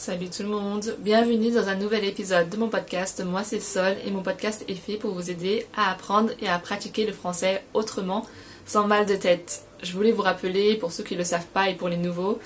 Salut tout le monde, bienvenue dans un nouvel épisode de mon podcast. Moi c'est Sol et mon podcast est fait pour vous aider à apprendre et à pratiquer le français autrement, sans mal de tête. Je voulais vous rappeler, pour ceux qui ne le savent pas et pour les nouveaux,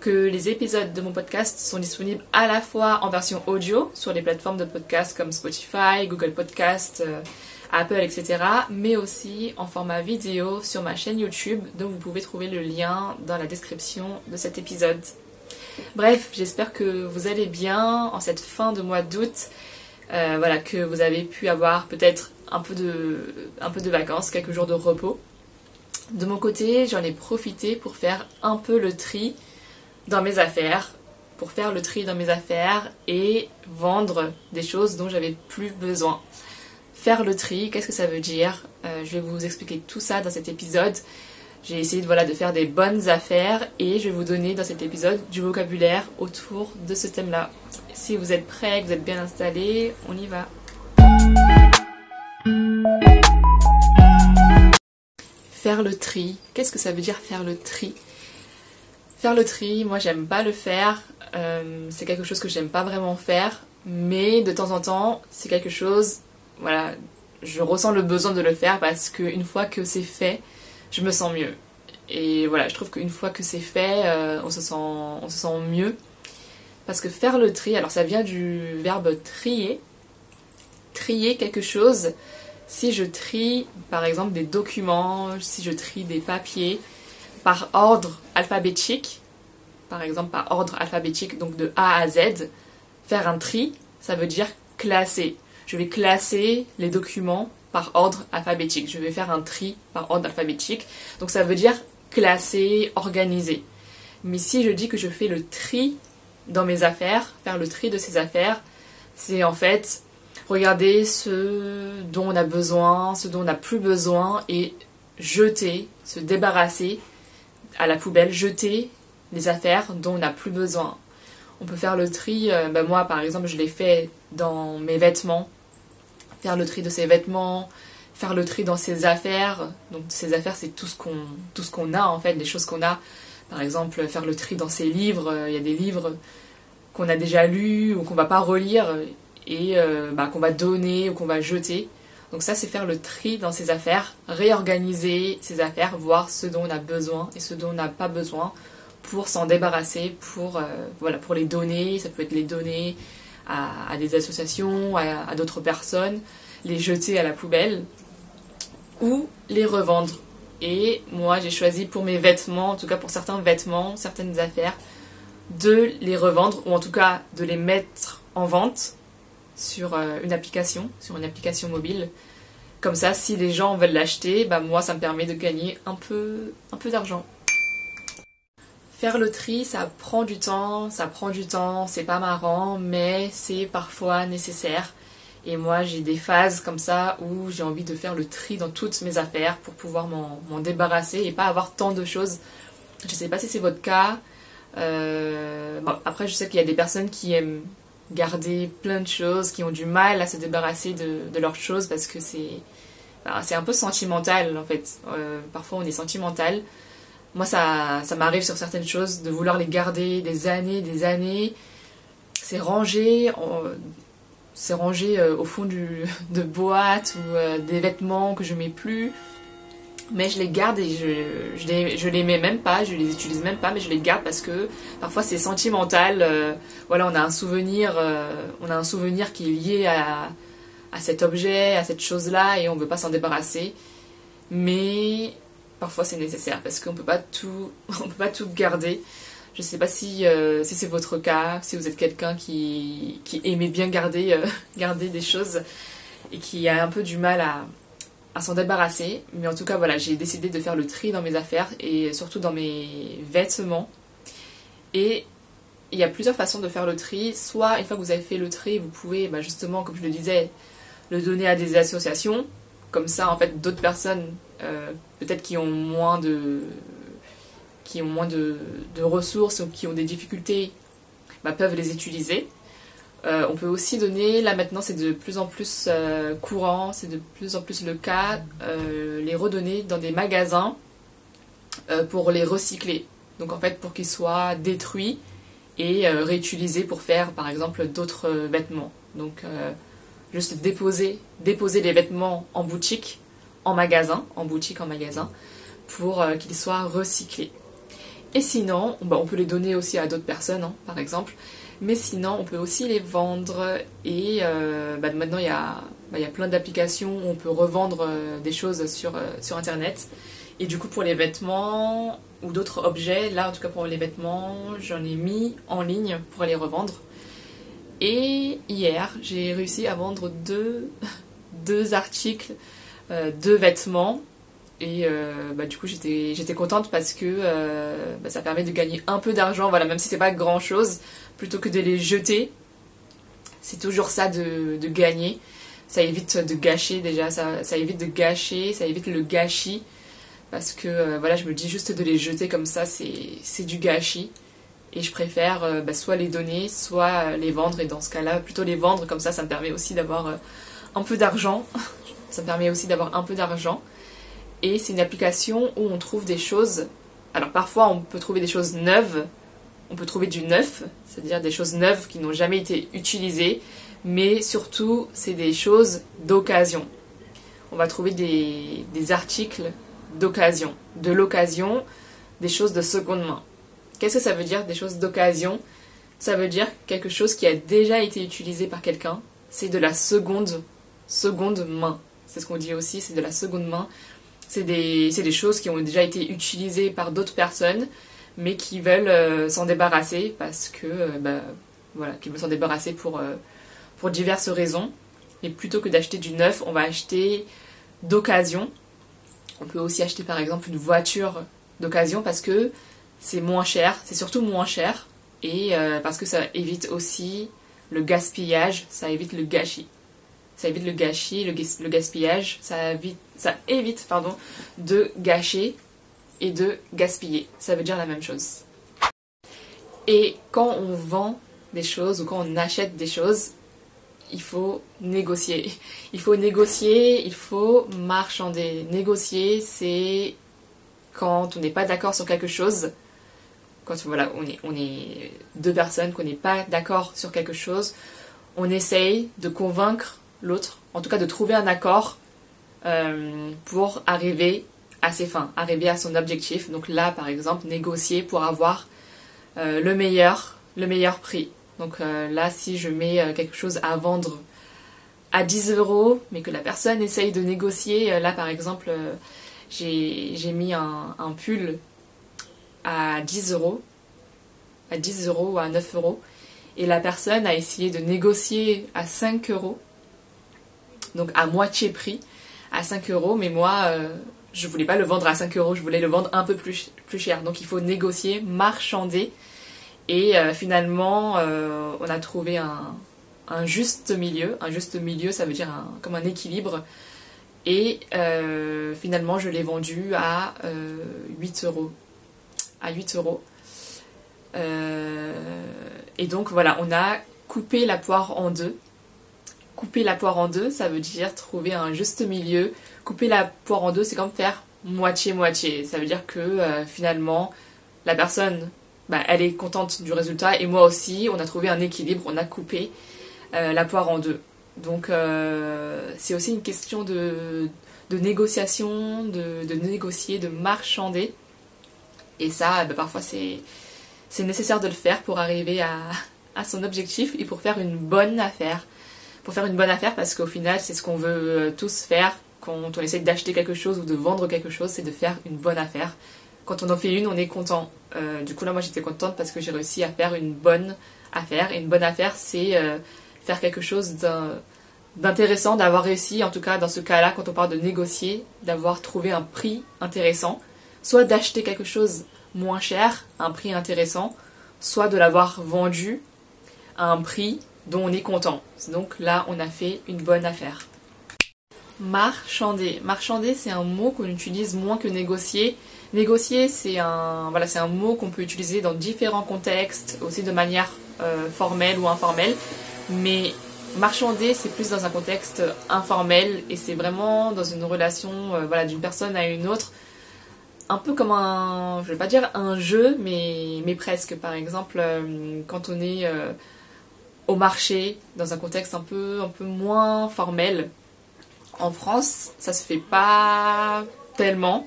que les épisodes de mon podcast sont disponibles à la fois en version audio sur les plateformes de podcast comme Spotify, Google Podcast, euh, Apple, etc. Mais aussi en format vidéo sur ma chaîne YouTube dont vous pouvez trouver le lien dans la description de cet épisode. Bref, j'espère que vous allez bien en cette fin de mois d'août. Euh, voilà, que vous avez pu avoir peut-être un, peu de, vacances, quelques jours de repos. De mon côté, j'en ai profité pour faire un peu le tri dans mes affaires, pour faire le tri dans mes affaires et vendre des choses dont j'avais plus besoin. Faire le tri, qu'est-ce que ça veut dire? Euh, Je vais vous expliquer tout ça dans cet épisode. J'ai essayé de, voilà, de faire des bonnes affaires et je vais vous donner dans cet épisode du vocabulaire autour de ce thème-là. Si vous êtes prêts, que vous êtes bien installés, on y va. Faire le tri. Qu'est-ce que ça veut dire faire le tri? Faire le tri, moi j'aime pas le faire. Euh, c'est quelque chose que j'aime pas vraiment faire. Mais de temps en temps, c'est quelque chose, voilà, je ressens le besoin de le faire parce qu'une fois que c'est fait, je me sens mieux. Et voilà, je trouve qu'une fois que c'est fait, euh, on, se sent, on se sent mieux. Parce que faire le tri, alors ça vient du verbe trier. Trier quelque chose. Si je trie, par exemple, des documents, si je trie des papiers par ordre alphabétique, par exemple par ordre alphabétique, donc de A à Z, faire un tri, ça veut dire classer. Je vais classer les documents par ordre alphabétique. Je vais faire un tri par ordre alphabétique. Donc ça veut dire classer, organiser. Mais si je dis que je fais le tri dans mes affaires, faire le tri de ces affaires, c'est en fait regarder ce dont on a besoin, ce dont on n'a plus besoin et jeter, se débarrasser à la poubelle, jeter les affaires dont on n'a plus besoin. On peut faire le tri, euh, ben moi par exemple je l'ai fait dans mes vêtements, faire le tri de ses vêtements, faire le tri dans ses affaires. Donc ses affaires, c'est tout ce qu'on tout a en fait, les choses qu'on a. Par exemple, faire le tri dans ses livres. Il y a des livres qu'on a déjà lus ou qu'on va pas relire et euh, bah, qu'on va donner ou qu'on va jeter. Donc ça, c'est faire le tri dans ses affaires, réorganiser ses affaires, voir ce dont on a besoin et ce dont on n'a pas besoin pour s'en débarrasser, pour, euh, voilà, pour les donner. Ça peut être les donner à, des associations, à, d'autres personnes, les jeter à la poubelle ou les revendre. Et moi, j'ai choisi pour mes vêtements, en tout cas pour certains vêtements, certaines affaires, de les revendre ou en tout cas de les mettre en vente sur euh, une application, sur une application mobile. Comme ça, si les gens veulent l'acheter, bah moi, ça me permet de gagner un peu, un peu d'argent. Faire le tri, ça prend du temps, ça prend du temps, c'est pas marrant, mais c'est parfois nécessaire. Et moi, j'ai des phases comme ça où j'ai envie de faire le tri dans toutes mes affaires pour pouvoir m'en débarrasser et pas avoir tant de choses. Je sais pas si c'est votre cas. Euh, après, je sais qu'il y a des personnes qui aiment garder plein de choses, qui ont du mal à se débarrasser de, leurs choses parce que c'est c'est un peu sentimental en fait. Euh, parfois, on est sentimental. Moi, ça, ça m'arrive sur certaines choses de vouloir les garder des années, des années. C'est rangé, c'est rangé euh, au fond de boîtes ou euh, des vêtements que je mets plus. Mais je les garde et je, je, les, je les mets même pas, je les utilise même pas, mais je les garde parce que parfois c'est sentimental. Euh, voilà, on a un souvenir, on a un souvenir qui est lié à, à cet objet, à cette chose-là, et on veut pas s'en débarrasser. Mais parfois c'est nécessaire parce qu'on peut peut pas tout garder. Je sais pas si, euh, si c'est votre cas, si vous êtes quelqu'un qui, qui aimait bien garder, euh, garder des choses et qui a un peu du mal à, à s'en débarrasser. Mais en tout cas, voilà, j'ai décidé de faire le tri dans mes affaires et surtout dans mes vêtements. Et il y a plusieurs façons de faire le tri. Soit, une fois que vous avez fait le tri, vous pouvez, bah, justement, comme je le disais, le donner à des associations. Comme ça, en fait, d'autres personnes euh, peut-être qui ont moins de qui ont moins de, ressources ou qui ont des difficultés bah, peuvent les utiliser. Euh, on peut aussi donner, là maintenant c'est de plus en plus euh, courant, c'est de plus en plus le cas, les redonner dans des magasins pour les recycler. Donc en fait pour qu'ils soient détruits et réutiliser pour faire par exemple d'autres vêtements. Donc juste déposer, déposer les vêtements en boutique, en magasin, en boutique, en magasin, pour qu'ils soient recyclés. Et sinon, bah, on peut les donner aussi à d'autres personnes, hein, par exemple. Mais sinon, on peut aussi les vendre. Et euh, bah, maintenant, il y a, bah, y a plein d'applications où on peut revendre euh, des choses sur, euh, sur Internet. Et du coup, pour les vêtements ou d'autres objets, là, en tout cas pour les vêtements, j'en ai mis en ligne pour les revendre. Et hier, j'ai réussi à vendre deux, deux articles, deux vêtements et euh, bah, du coup, j'étais, j'étais contente parce que euh, bah, ça permet de gagner un peu d'argent, voilà, même si c'est pas grand chose, plutôt que de les jeter. C'est toujours ça de, de gagner. Ça évite de gâcher déjà, ça, ça, évite de gâcher, ça évite le gâchis. Parce que euh, voilà, je me dis juste de les jeter comme ça, c'est, c'est du gâchis. Et je préfère bah, soit les donner, soit les vendre. Et dans ce cas-là, plutôt les vendre, comme ça, ça me permet aussi d'avoir un peu d'argent. ça me permet aussi d'avoir un peu d'argent et c'est une application où on trouve des choses. Alors parfois on peut trouver des choses neuves, on peut trouver du neuf, c'est-à-dire des choses neuves qui n'ont jamais été utilisées, mais surtout c'est des choses d'occasion. On va trouver des articles d'occasion, de l'occasion, des choses de seconde main. Qu'est-ce que ça veut dire des choses d'occasion? Ça veut dire quelque chose qui a déjà été utilisé par quelqu'un, c'est de la seconde, seconde main. C'est ce qu'on dit aussi, c'est de la seconde main. C'est des, des, choses qui ont déjà été utilisées par d'autres personnes, mais qui veulent euh, s'en débarrasser parce que, euh, bah, voilà, qui veulent s'en débarrasser pour, euh, pour diverses raisons. Et plutôt que d'acheter du neuf, on va acheter d'occasion. On peut aussi acheter par exemple une voiture d'occasion parce que c'est moins cher, c'est surtout moins cher et parce que ça évite aussi le gaspillage, ça évite le gâchis ça évite le gâchis, le, gaspillage, ça évite, ça évite pardon, de gâcher et de gaspiller. Ça veut dire la même chose. Et quand on vend des choses ou quand on achète des choses, il faut négocier. Il faut négocier, il faut marchander. Négocier, c'est quand on n'est pas d'accord sur quelque chose, quand voilà, on est, deux personnes, qu'on n'est pas d'accord sur quelque chose, on essaye de convaincre l'autre, en tout cas de trouver un accord euh, pour arriver à ses fins, arriver à son objectif. Donc là, par exemple, négocier pour avoir euh, le meilleur, le meilleur prix. Donc euh, là, si je mets quelque chose à vendre à 10 euros, mais que la personne essaye de négocier, là par exemple, j'ai mis un, pull à 10 euros, à 10 euros à 9 euros, et la personne a essayé de négocier à 5 euros donc à moitié prix, à 5 euros, mais moi, euh, je voulais pas le vendre à 5 euros, je voulais le vendre un peu plus, cher. Donc il faut négocier, marchander, et euh, finalement, euh, on a trouvé un, juste milieu. Un juste milieu, ça veut dire comme un équilibre. Et finalement, je l'ai vendu à 8 euros. À 8 euros. et donc voilà, on a coupé la poire en deux couper la poire en deux, ça veut dire trouver un juste milieu. Couper la poire en deux, c'est comme faire moitié-moitié. Ça veut dire que euh, finalement, la personne, bah, elle est contente du résultat et moi aussi, on a trouvé un équilibre, on a coupé euh, la poire en deux. Donc euh, c'est aussi une question de, négociation, de, négocier, de marchander. Et ça, bah, parfois c'est, nécessaire de le faire pour arriver à son objectif et pour faire une bonne affaire pour faire une bonne affaire parce qu'au final, c'est ce qu'on veut euh, tous faire quand on essaie d'acheter quelque chose ou de vendre quelque chose, c'est de faire une bonne affaire. Quand on en fait une, on est content. Euh, du coup, là, moi, j'étais contente parce que j'ai réussi à faire une bonne affaire. Et une bonne affaire, c'est euh, faire quelque chose d'intéressant, d'avoir réussi, en tout cas dans ce cas-là, quand on parle de négocier, d'avoir trouvé un prix intéressant, soit d'acheter quelque chose moins cher, un prix intéressant, soit de l'avoir vendu à un prix dont on est content. Donc là, on a fait une bonne affaire. Marchander. Marchander, c'est un mot qu'on utilise moins que négocier. Négocier, c'est un, voilà, c'est un mot qu'on peut utiliser dans différents contextes, aussi de manière euh, formelle ou informelle. Mais marchander, c'est plus dans un contexte informel et c'est vraiment dans une relation euh, voilà, d'une personne à une autre. Un peu comme un, je vais pas dire un jeu, mais, presque. Par exemple, euh, quand on est euh, au marché, dans un contexte un peu, un peu moins formel, en France, ça se fait pas tellement.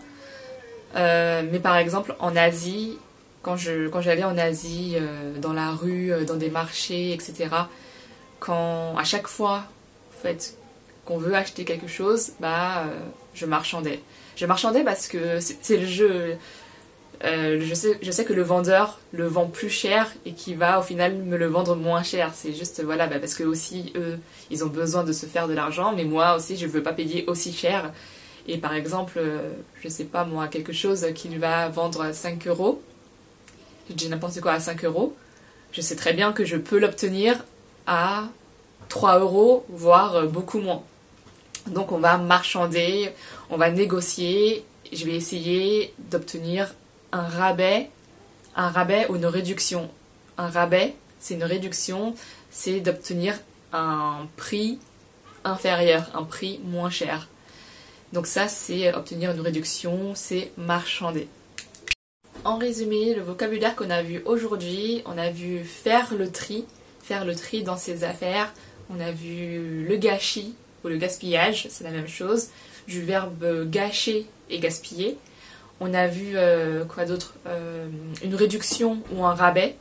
Euh, mais par exemple, en Asie, quand je quand j'allais en Asie, dans la rue, dans des marchés, etc., quand à chaque fois, qu'on veut acheter quelque chose, bah, je marchandais. Je marchandais parce que c'est le jeu. Euh, je, sais, je sais que le vendeur le vend plus cher et qui va au final me le vendre moins cher. C'est juste, voilà, bah, parce que aussi, eux, ils ont besoin de se faire de l'argent, mais moi aussi, je ne veux pas payer aussi cher. Et par exemple, euh, je sais pas moi, quelque chose qu'il va vendre à 5 euros, je dis n'importe quoi à 5 euros, je sais très bien que je peux l'obtenir à 3 euros, voire beaucoup moins. Donc on va marchander, on va négocier. Je vais essayer d'obtenir un rabais, un rabais ou une réduction. Un rabais, c'est une réduction, c'est d'obtenir un prix inférieur, un prix moins cher. Donc ça, c'est obtenir une réduction, c'est marchander. En résumé, le vocabulaire qu'on a vu aujourd'hui, on a vu faire le tri, faire le tri dans ses affaires, on a vu le gâchis, ou le gaspillage, c'est la même chose, du verbe gâcher et gaspiller. On a vu euh, quoi d'autre euh, Une réduction ou un rabais.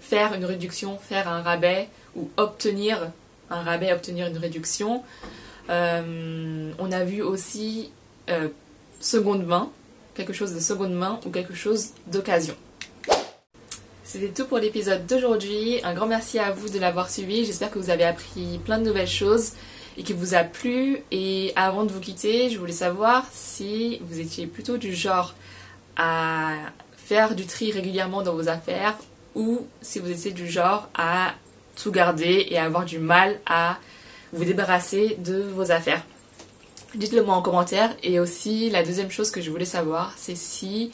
Faire une réduction, faire un rabais ou obtenir un rabais, obtenir une réduction. Euh, on a vu aussi seconde main, quelque chose de seconde main ou quelque chose d'occasion. C'était tout pour l'épisode d'aujourd'hui. Un grand merci à vous de l'avoir suivi. J'espère que vous avez appris plein de nouvelles choses et qui vous a plu. Et avant de vous quitter, je voulais savoir si vous étiez plutôt du genre à faire du tri régulièrement dans vos affaires ou si vous étiez du genre à tout garder et avoir du mal à vous débarrasser de vos affaires. Dites-le moi en commentaire. Et aussi, la deuxième chose que je voulais savoir, c'est si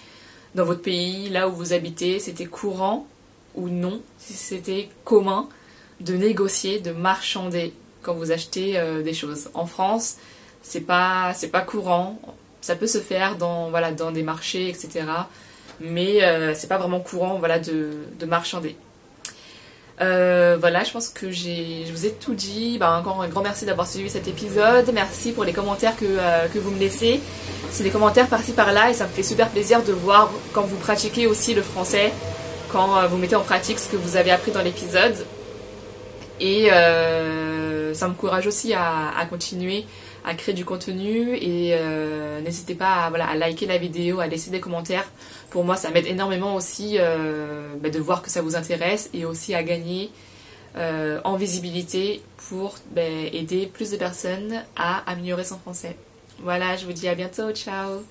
dans votre pays, là où vous habitez, c'était courant ou non, si c'était commun de négocier, de marchander quand vous achetez euh, des choses. En France, c'est pas c'est pas courant. Ça peut se faire dans voilà dans des marchés etc. Mais euh, c'est pas vraiment courant voilà de, de marchander. Euh, voilà, je pense que je vous ai tout dit. Ben, encore un grand merci d'avoir suivi cet épisode. Merci pour les commentaires que, que vous me laissez. C'est des commentaires par-ci par-là et ça me fait super plaisir de voir quand vous pratiquez aussi le français, quand vous mettez en pratique ce que vous avez appris dans l'épisode. Et euh, ça m'encourage aussi à, continuer à créer du contenu et euh, n'hésitez pas à, liker la vidéo, à laisser des commentaires. Pour moi, ça m'aide énormément aussi euh, bah, de voir que ça vous intéresse et aussi à gagner en visibilité pour bah, aider plus de personnes à améliorer son français. Voilà, je vous dis à bientôt, ciao